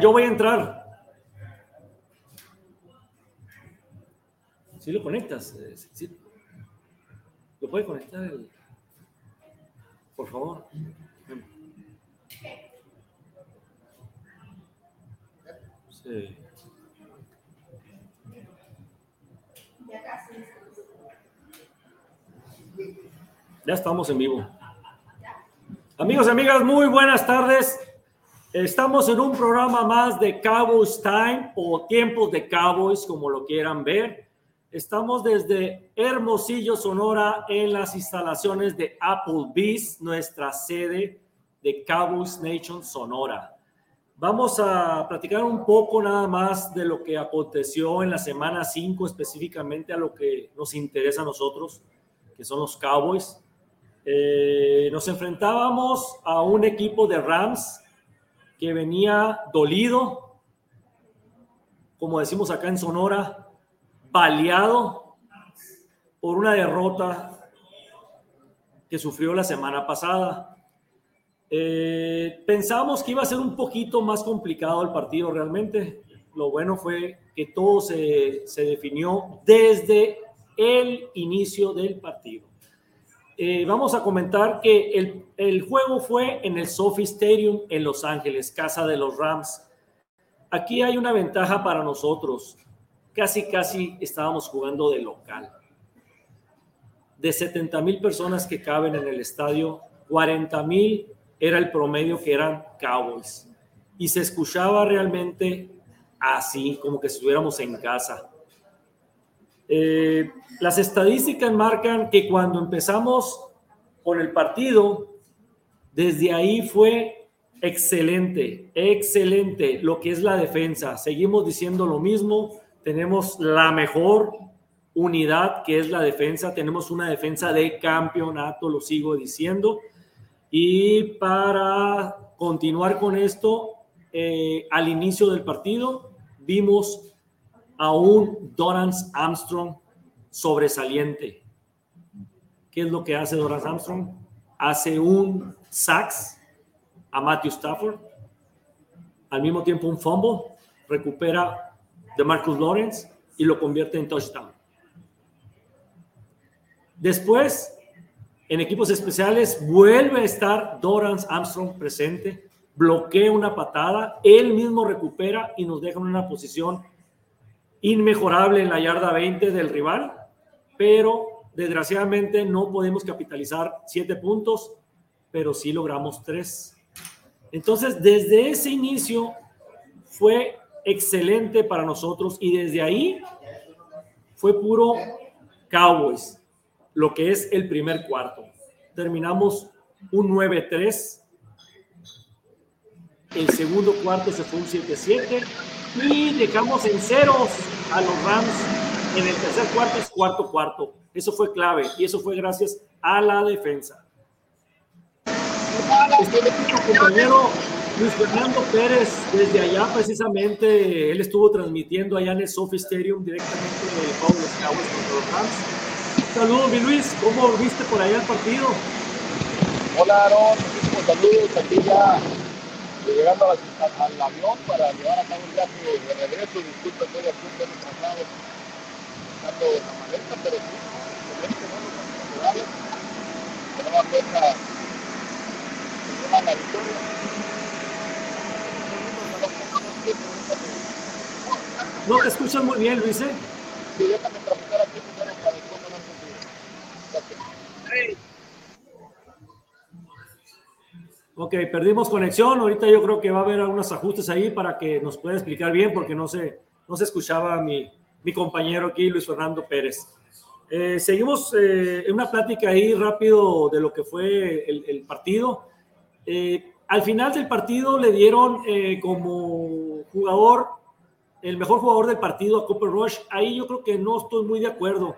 Yo voy a, entrar. Si lo conectas, eh, lo puede conectar. Por favor. Sí. Ya estamos en vivo. Amigos y amigas, muy buenas tardes. Estamos en un programa más de Cowboys Time o Tiempos de Cowboys, como lo quieran ver. Estamos desde Hermosillo, Sonora, en las instalaciones de Applebee's, nuestra sede de Cowboys Nation Sonora. Vamos a platicar un poco nada más de lo que aconteció en la semana 5, específicamente a lo que nos interesa a nosotros, que son los Cowboys. Eh, nos enfrentábamos a un equipo de Rams que venía dolido, como decimos acá en Sonora, baleado por una derrota que sufrió la semana pasada. Eh, pensábamos que iba a ser un poquito más complicado el partido realmente. Lo bueno fue que todo se, se definió desde el inicio del partido. Eh, vamos a comentar que el, el, juego fue en el Sophie Stadium en Los Ángeles, casa de los Rams. Aquí hay una ventaja para nosotros. Casi, casi estábamos jugando de local. De 70 mil personas que caben en el estadio, 40 mil era el promedio que eran Cowboys. Y se escuchaba realmente así, como que estuviéramos en casa. Eh, las estadísticas marcan que cuando empezamos con el partido, desde ahí fue excelente, excelente lo que es la defensa. Seguimos diciendo lo mismo, tenemos la mejor unidad que es la defensa, tenemos una defensa de campeonato, lo sigo diciendo. Y para continuar con esto, eh, al inicio del partido vimos a un Dorance Armstrong sobresaliente. ¿Qué es lo que hace Dorance Armstrong? Hace un sacks a Matthew Stafford, al mismo tiempo un fumble, recupera de Marcus Lawrence y lo convierte en touchdown. Después, en equipos especiales, vuelve a estar Dorance Armstrong presente, bloquea una patada, él mismo recupera y nos deja en una posición inmejorable en la yarda 20 del rival, pero desgraciadamente no podemos capitalizar siete puntos, pero sí logramos tres. Entonces, desde ese inicio fue excelente para nosotros y desde ahí fue puro Cowboys, lo que es el primer cuarto. Terminamos un 9-3. El segundo cuarto se fue un 7-7 y dejamos en ceros a los Rams en el tercer cuarto y cuarto cuarto. Eso fue clave y eso fue gracias a la defensa. Compañero Luis Fernando Pérez, desde allá precisamente, él estuvo transmitiendo allá en el Sophie Stadium directamente de Pablo Cowboys contra los Rams. Saludos, mi Luis, ¿cómo viste por allá el partido? Hola, Aaron, muchísimos saludos aquí llegando a la, al avión para llevar a cabo el viaje de regreso. Disculpe, estoy a punto de traslado buscando la maleta, pero sí, excelente, bueno, cuenta, la victoria. No te escuchas muy bien, Luis. ¿eh? Sí, déjame traficar aquí primero para después no Gracias. Hey. Ok, perdimos conexión. Ahorita yo creo que va a haber algunos ajustes ahí para que nos pueda explicar bien, porque no se, no se escuchaba mi, mi compañero aquí, Luis Fernando Pérez. Eh, seguimos eh, en una plática ahí rápido de lo que fue el, partido. Eh, al final del partido le dieron eh, como jugador, el mejor jugador del partido a Cooper Rush. Ahí yo creo que no estoy muy de acuerdo.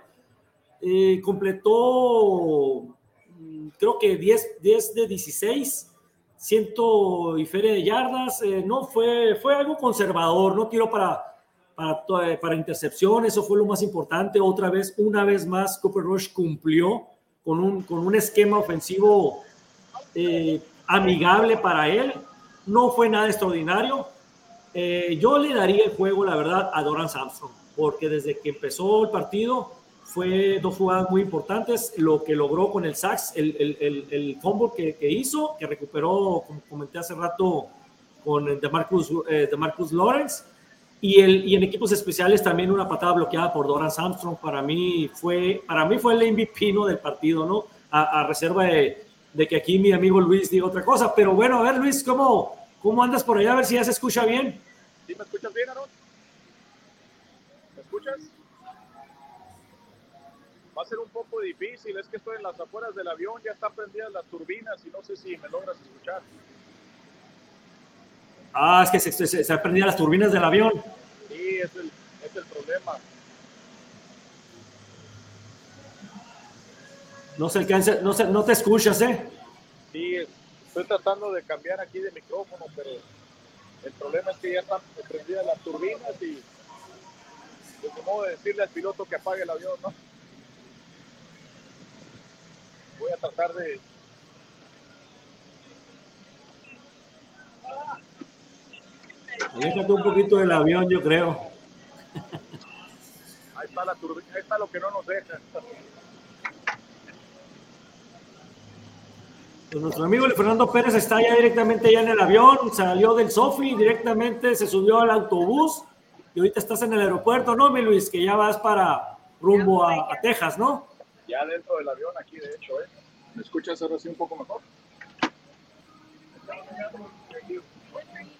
Eh, completó, mm, creo que 10, 10 de 16, ciento y feria de yardas. Eh, no fue, fue algo conservador, no tiró para, para, para intercepción, eso fue lo más importante. Otra vez, una vez más, Cooper Rush cumplió con un, con un esquema ofensivo amigable para él. No fue nada extraordinario. Eh, yo le daría el juego, la verdad, a Doran Samson, porque desde que empezó el partido fue dos jugadas muy importantes. Lo que logró con el Sax, el, el, el, fumble que, que, hizo, que recuperó, como comenté hace rato, con DeMarcus, eh, Marcus Lawrence. Y, el, y en equipos especiales también una patada bloqueada por Doran Armstrong. Para mí fue, para mí fue el MVP ¿no? del partido, ¿no? a reserva de, de que aquí mi amigo Luis diga otra cosa. Pero bueno, a ver, Luis, ¿cómo, cómo andas por allá? A ver si ya se escucha bien. ¿Sí me escuchas bien, Aaron? ¿Me escuchas? Va a ser un poco difícil, es que estoy en las afueras del avión, ya están prendidas las turbinas y no sé si me logras escuchar. Ah, es que se, se, se han prendido las turbinas del avión. Sí, es el, es el problema. No se alcanza, no, se, no te escuchas, ¿eh? Sí, estoy tratando de cambiar aquí de micrófono, pero el problema es que ya están prendidas las turbinas y de modo de decirle al piloto que apague el avión, ¿no? Voy a tratar de Aléjate un poquito del avión, yo creo. Ahí está la turbina, ahí está lo que no nos deja. Pues nuestro amigo Fernando Pérez está ya directamente ya en el avión, salió del Sofi, directamente se subió al autobús y ahorita estás en el aeropuerto, ¿no, mi Luis? Que ya vas para rumbo a, Texas, ¿no? Ya dentro del avión aquí, de hecho, ¿eh? ¿Me escuchas ahora sí un poco mejor?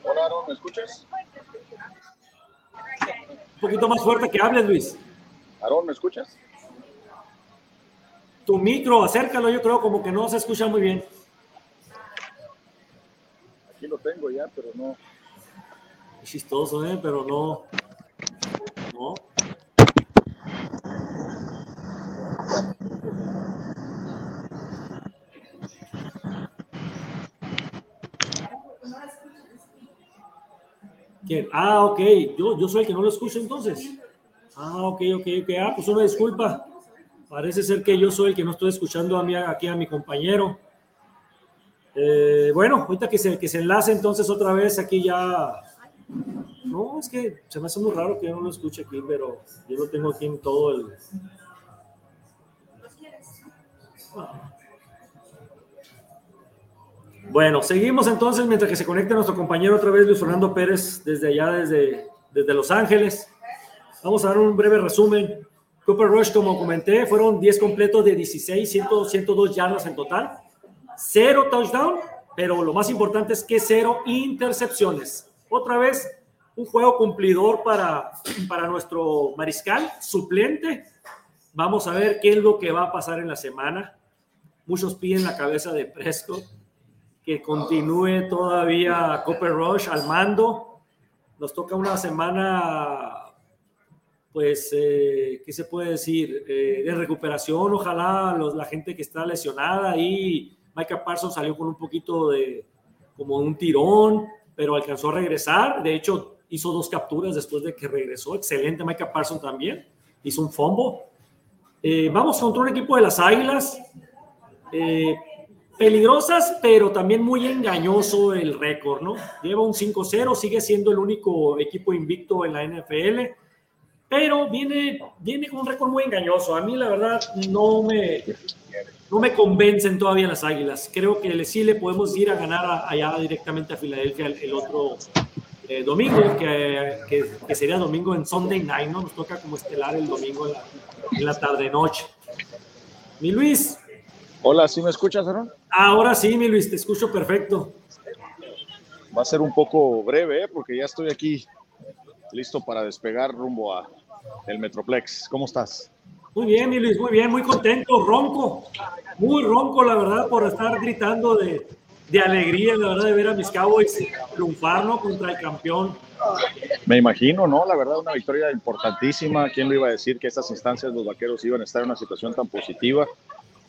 Hola, Aaron, ¿me escuchas? Un poquito más fuerte que hables, Luis. Aaron, ¿me escuchas? Tu micro, acércalo, yo creo como que no se escucha muy bien. Aquí lo tengo ya, pero no. Es chistoso, ¿eh? Pero no. No. Ah, ok. Yo, yo soy el que no lo escucho entonces. Ah, ok, ok, ok. Ah, pues una disculpa. Parece ser que yo soy el que no estoy escuchando a aquí a mi compañero. Eh, bueno, ahorita que se, que se enlace entonces otra vez aquí ya... No, es que se me hace muy raro que yo no lo escuche aquí, pero yo lo tengo aquí en todo el... Bueno, seguimos entonces mientras que se conecta nuestro compañero otra vez, Luis Fernando Pérez, desde allá, desde, desde Los Ángeles. Vamos a dar un breve resumen. Cooper Rush, como comenté, fueron 10 completos de 16, 102 yardas en total. Cero touchdown, pero lo más importante es que cero intercepciones. Otra vez, un juego cumplidor para, para nuestro mariscal suplente. Vamos a ver qué es lo que va a pasar en la semana. Muchos piden la cabeza de Prescott, que continúe todavía Cooper Rush al mando. Nos toca una semana pues, eh, ¿qué se puede decir? Eh, de recuperación, ojalá la gente que está lesionada y Micah Parsons salió con un poquito de, como un tirón, pero alcanzó a regresar. De hecho, hizo dos capturas después de que regresó. Excelente Micah Parsons también. Hizo un fombo. Eh, vamos contra un equipo de las Águilas. Peligrosas, pero también muy engañoso el récord, ¿no? Lleva un 5-0, sigue siendo el único equipo invicto en la NFL pero viene, viene con un récord muy engañoso. A mí, la verdad, no me, no me convencen todavía las Águilas. Creo que sí le podemos ir a ganar allá directamente a Filadelfia el, otro eh, domingo, que, que, sería domingo en Sunday Night, ¿no? Nos toca como estelar el domingo en la, tarde-noche. Mi Luis. Hola, ¿sí me escuchas, Aaron? Ahora sí, mi Luis, te escucho perfecto. Va a ser un poco breve, ¿eh? porque ya estoy aquí listo para despegar rumbo a el Metroplex. ¿Cómo estás? Muy bien, mi Luis, muy bien, muy contento, ronco, muy ronco, la verdad, por estar gritando de, de alegría, la verdad, de ver a mis Cowboys triunfar, ¿no? Contra el campeón. Me imagino, ¿no? La verdad, una victoria importantísima. ¿Quién lo iba a decir que estas instancias los vaqueros iban a estar en una situación tan positiva?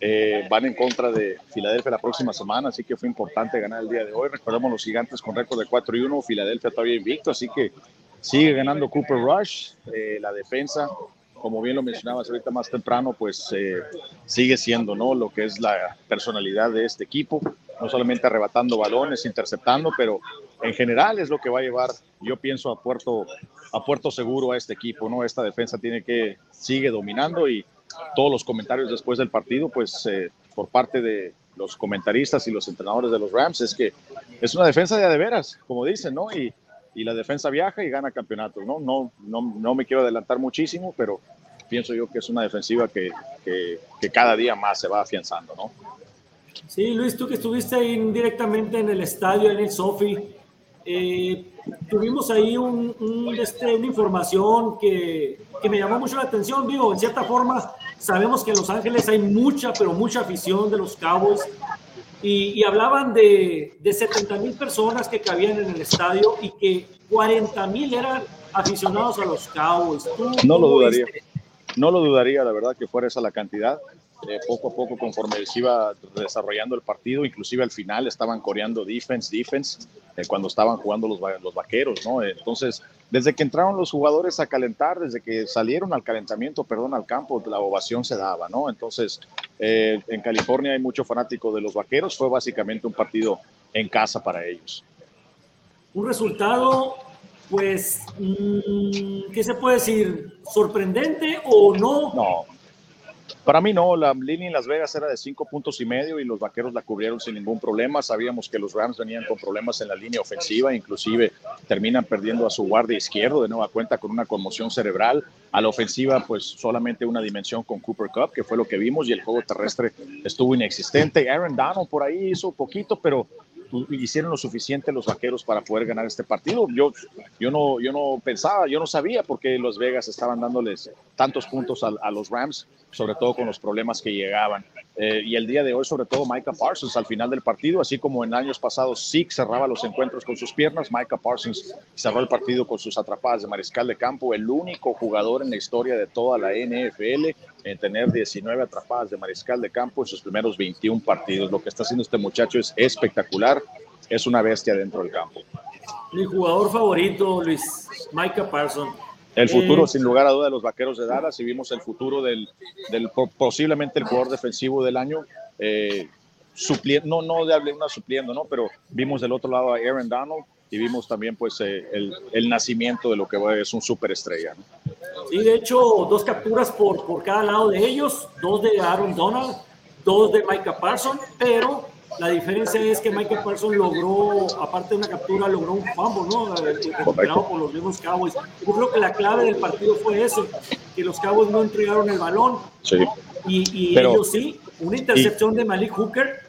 Eh, van en contra de Filadelfia la próxima semana, así que fue importante ganar el día de hoy. Recordemos los gigantes con récord de 4 y 1, Filadelfia todavía invicto, así que sigue ganando Cooper Rush, eh, la defensa, como bien lo mencionabas ahorita más temprano, pues eh, sigue siendo ¿no? lo que es la personalidad de este equipo, no solamente arrebatando balones, interceptando, pero en general es lo que va a llevar, yo pienso, a puerto, a puerto seguro a este equipo. ¿no? Esta defensa tiene que, sigue dominando y todos los comentarios después del partido, pues eh, por parte de los comentaristas y los entrenadores de los Rams, es que es una defensa de veras, como dicen, ¿no? Y, y la defensa viaja y gana campeonatos, ¿no? No, no, no me quiero adelantar muchísimo, pero pienso yo que es una defensiva que, que, que cada día más se va afianzando, ¿no? Sí, Luis, tú que estuviste ahí directamente en el estadio, en el Sofi, eh, tuvimos ahí un, un, este, una información que, que, me llamó mucho la atención. Digo, en cierta forma, sabemos que en Los Ángeles hay mucha, pero mucha afición de los Cowboys. Y, y hablaban de, de 70 mil personas que cabían en el estadio y que 40 mil eran aficionados a los Cowboys. no lo dudaría. Viste? No lo dudaría, la verdad, que fuera esa la cantidad. Eh, poco a poco, conforme se iba desarrollando el partido, inclusive al final estaban coreando defense, defense, eh, cuando estaban jugando los, los vaqueros, ¿no? Entonces, desde que entraron los jugadores a calentar, desde que salieron al calentamiento, perdón, al campo, la ovación se daba, ¿no? Entonces, eh, en California hay mucho fanático de los vaqueros, fue básicamente un partido en casa para ellos. Un resultado, pues, mmm, ¿qué se puede decir? ¿Sorprendente o no? No, para mí no, la línea en Las Vegas era de cinco puntos y medio y los vaqueros la cubrieron sin ningún problema. Sabíamos que los Rams venían con problemas en la línea ofensiva, inclusive terminan perdiendo a su guardia izquierdo de nueva cuenta con una conmoción cerebral. A la ofensiva, pues solamente una dimensión con Cooper Cup, que fue lo que vimos, y el juego terrestre estuvo inexistente. Aaron Donald por ahí hizo poquito, pero hicieron lo suficiente los vaqueros para poder ganar este partido. Yo, yo, no, yo no pensaba, yo no sabía por qué Los Vegas estaban dándoles tantos puntos a, los Rams, sobre todo con los problemas que llegaban. Eh, y el día de hoy, sobre todo, Micah Parsons al final del partido, así como en años pasados, sí cerraba los encuentros con sus piernas, Micah Parsons cerró el partido con sus atrapadas de mariscal de campo, el único jugador en la historia de toda la NFL en tener 19 atrapadas de mariscal de campo en sus primeros 21 partidos. Lo que está haciendo este muchacho es espectacular, es una bestia dentro del campo. Mi jugador favorito, Luis, Micah Parsons el futuro, eh, sin lugar a duda, de los vaqueros de Dallas y vimos el futuro del, del posiblemente el jugador defensivo del año. Eh, supliendo, no, no de una supliendo, ¿no? Pero vimos del otro lado a Aaron Donald y vimos también pues eh, el, el, nacimiento de lo que es un superestrella. ¿no? Sí, de hecho, dos capturas por, por cada lado de ellos, dos de Aaron Donald, dos de Micah Parsons, pero la diferencia es que Michael Parsons logró, aparte de una captura, logró un fumble, ¿no? Recuperado por los mismos Cowboys. Yo creo que la clave del partido fue eso, que los Cowboys no entregaron el balón. Sí. Y, y Pero, ellos sí, una intercepción y, de Malik Hooker.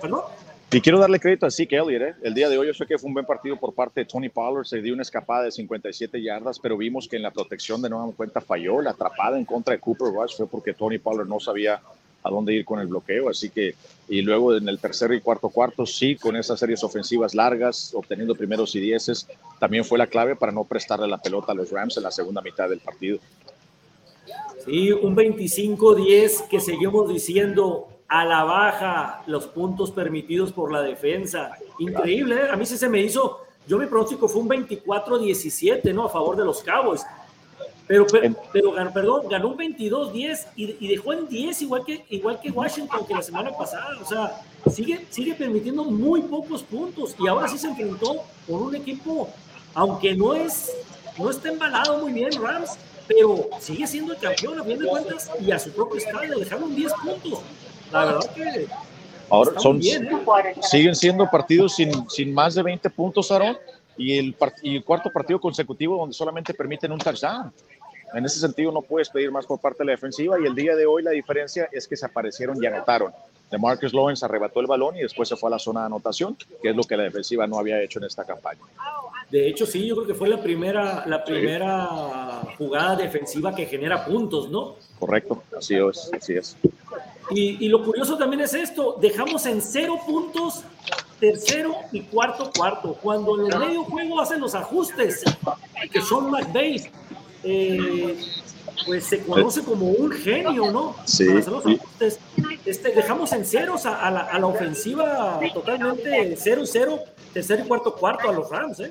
¿Perdón? Y quiero darle crédito a Zeke Elliott. ¿eh? El día de hoy yo sé que fue un buen partido por parte de Tony Pollard. Se dio una escapada de 57 yardas, pero vimos que en la protección de nueva cuenta falló. La atrapada en contra de Cooper Rush fue porque Tony Pollard no sabía a dónde ir con el bloqueo. Así que, y luego en el tercer y cuarto cuarto, sí, con esas series ofensivas largas, obteniendo primeros y dieces, también fue la clave para no prestarle la pelota a los Rams en la segunda mitad del partido. Sí, un 25-10 que seguimos diciendo a la baja los puntos permitidos por la defensa. Increíble, ¿eh? a mí sí se me hizo, yo mi pronóstico fue un 24-17, ¿no? A favor de los Cowboys. Pero, pero, pero ganó, perdón, ganó un 22-10 y, y, dejó en 10 igual que, igual que Washington que la semana pasada. O sea, sigue, sigue permitiendo muy pocos puntos y ahora sí se enfrentó con un equipo, aunque no es, no está embalado muy bien Rams, pero sigue siendo el campeón a fin de cuentas y a su propio estadio, dejaron 10 puntos. La verdad que... Ahora son, bien, ¿eh? siguen siendo partidos sin, sin más de 20 puntos, Aaron, y el, y el cuarto partido consecutivo donde solamente permiten un touchdown. En ese sentido no puedes pedir más por parte de la defensiva y el día de hoy la diferencia es que se aparecieron y anotaron. De Marcus Lawrence arrebató el balón y después se fue a la zona de anotación, que es lo que la defensiva no había hecho en esta campaña. De hecho, sí, yo creo que fue la primera, la primera sí. jugada defensiva que genera puntos, ¿no? Correcto, así es, así es. Y, y, lo curioso también es esto, dejamos en cero puntos tercero y cuarto cuarto, cuando en el medio juego hacen los ajustes, que son McVeigh, eh, pues se conoce como un genio, ¿no? Sí. Este, dejamos en ceros a, la, a la, ofensiva totalmente 0-0, tercer y cuarto cuarto a los Rams, ¿eh?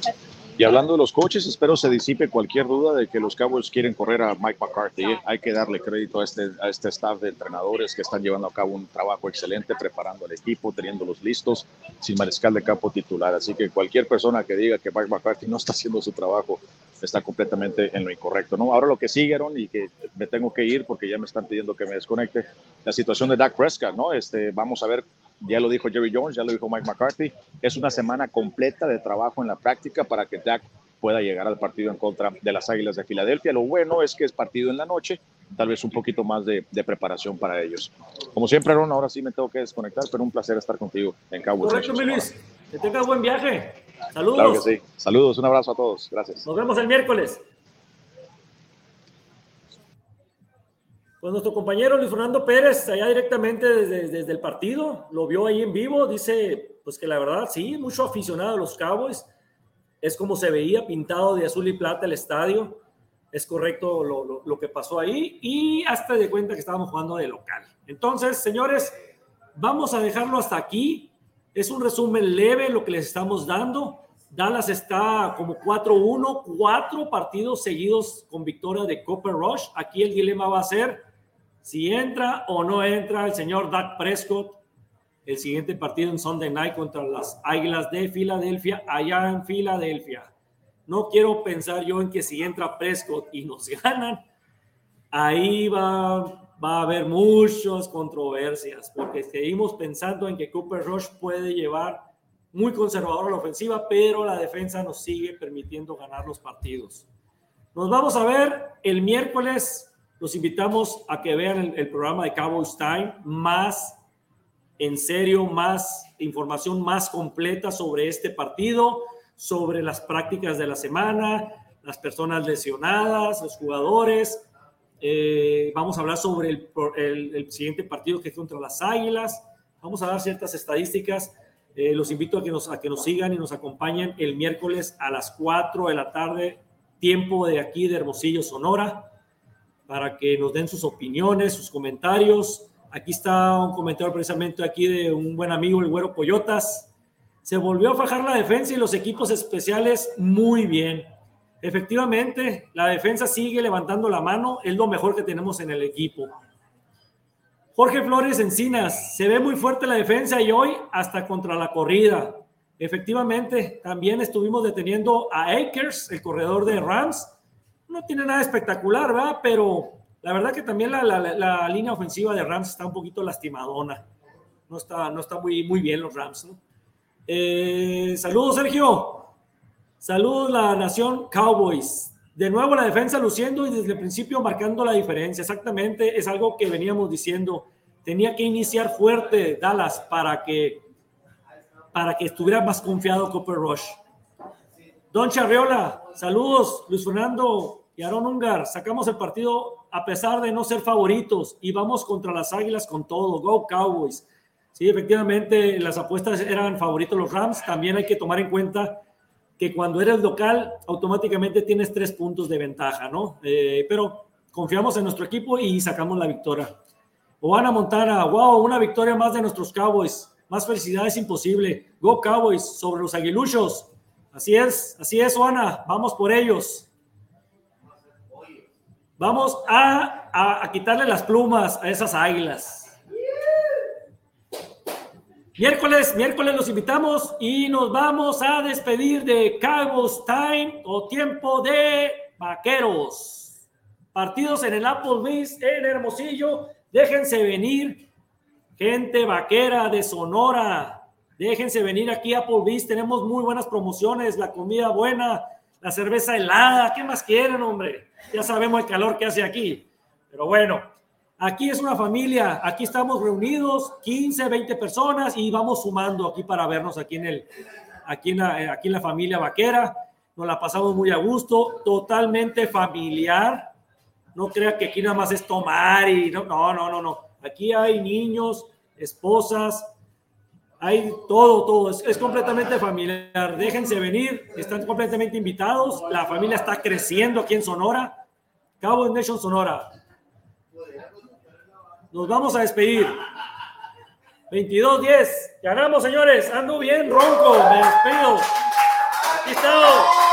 Y hablando de los coches, espero se disipe cualquier duda de que los Cowboys quieren correr a Mike McCarthy. ¿eh? Hay que darle crédito a este, a este staff de entrenadores que están llevando a cabo un trabajo excelente, preparando al equipo, teniéndolos listos, sin mariscal de campo titular. Así que cualquier persona que diga que Mike McCarthy no está haciendo su trabajo está completamente en lo incorrecto. ¿no? Ahora lo que siguieron y que me tengo que ir porque ya me están pidiendo que me desconecte, la situación de Dak Prescott. ¿no? Este, vamos a ver ya lo dijo Jerry Jones, ya lo dijo Mike McCarthy, es una semana completa de trabajo en la práctica para que Dak pueda llegar al partido en contra de las Águilas de Filadelfia. Lo bueno es que es partido en la noche, tal vez un poquito más de, preparación para ellos. Como siempre, Aaron, ahora sí me tengo que desconectar, pero un placer estar contigo en Cabo Correcto, Luis. Que tengas buen viaje. Saludos. Claro que sí. Saludos, un abrazo a todos. Gracias. Nos vemos el miércoles. Pues nuestro compañero Luis Fernando Pérez, allá directamente desde, desde, el partido, lo vio ahí en vivo, dice pues que la verdad sí, mucho aficionado a los Cowboys, es como se veía pintado de azul y plata el estadio, es correcto lo, lo, lo que pasó ahí y hasta de cuenta que estábamos jugando de local. Entonces, señores, vamos a dejarlo hasta aquí, es un resumen leve lo que les estamos dando. Dallas está como 4-1, cuatro partidos seguidos con victoria de Copper Rush. Aquí el dilema va a ser si entra o no entra el señor Dak Prescott el siguiente partido en Sunday Night contra las Águilas de Filadelfia, allá en Filadelfia. No quiero pensar yo en que si entra Prescott y nos ganan, ahí va, va a haber muchas controversias, porque seguimos pensando en que Cooper Rush puede llevar muy conservador a la ofensiva, pero la defensa nos sigue permitiendo ganar los partidos. Nos vamos a ver el miércoles los invitamos a que vean el, programa de Cowboys Time, más en serio, más información más completa sobre este partido, sobre las prácticas de la semana, las personas lesionadas, los jugadores. Eh, vamos a hablar sobre el, el, siguiente partido que es contra las Águilas. Vamos a dar ciertas estadísticas. Eh, los invito a que, nos, a que nos sigan y nos acompañen el miércoles a las 4 de la tarde, tiempo de aquí de Hermosillo, Sonora para que nos den sus opiniones, sus comentarios. Aquí está un comentario precisamente aquí de un buen amigo, el Güero Coyotas. Se volvió a fajar la defensa y los equipos especiales muy bien. Efectivamente, la defensa sigue levantando la mano, es lo mejor que tenemos en el equipo. Jorge Flores Encinas, se ve muy fuerte la defensa y hoy hasta contra la corrida. Efectivamente, también estuvimos deteniendo a Akers, el corredor de Rams, no tiene nada espectacular, ¿verdad? Pero la verdad que también la, línea ofensiva de Rams está un poquito lastimadona. No está, no está muy, muy bien los Rams, ¿no? Eh, saludos, Sergio. Saludos, la nación Cowboys. De nuevo la defensa luciendo y desde el principio marcando la diferencia. Exactamente, es algo que veníamos diciendo. Tenía que iniciar fuerte Dallas para que, para que estuviera más confiado Copper Rush. Don Charriola, saludos, Luis Fernando y Aaron Ungar. Sacamos el partido a pesar de no ser favoritos y vamos contra las Águilas con todo. Go Cowboys. Sí, efectivamente, las apuestas eran favoritos los Rams. También hay que tomar en cuenta que cuando eres local, automáticamente tienes tres puntos de ventaja, ¿no? Eh, pero confiamos en nuestro equipo y sacamos la victoria. Oana Montana, wow, una victoria más de nuestros Cowboys. Más felicidad es imposible. Go Cowboys sobre los aguiluchos. Así es, así es, Juana. Vamos por ellos. Vamos a, a, quitarle las plumas a esas águilas. Miércoles, miércoles los invitamos y nos vamos a despedir de Cowboys Time o tiempo de vaqueros. Partidos en el Applebee's en Hermosillo. Déjense venir, gente vaquera de Sonora. Déjense venir aquí a Applebee's, tenemos muy buenas promociones, la comida buena, la cerveza helada, ¿qué más quieren, hombre? Ya sabemos el calor que hace aquí. Pero bueno, aquí es una familia, aquí estamos reunidos, 15, 20 personas y vamos sumando aquí para vernos aquí en el aquí en la, aquí en la familia vaquera. Nos la pasamos muy a gusto, totalmente familiar. No crea que aquí nada más es tomar y no, no, no, no, no. Aquí hay niños, esposas, Hay todo, todo. Es, completamente familiar. Déjense venir. Están completamente invitados. La familia está creciendo aquí en Sonora. Cabo Nation Sonora. Nos vamos a despedir. 22-10. Ganamos, señores. Ando bien, ronco. Me despido. Aquí estamos.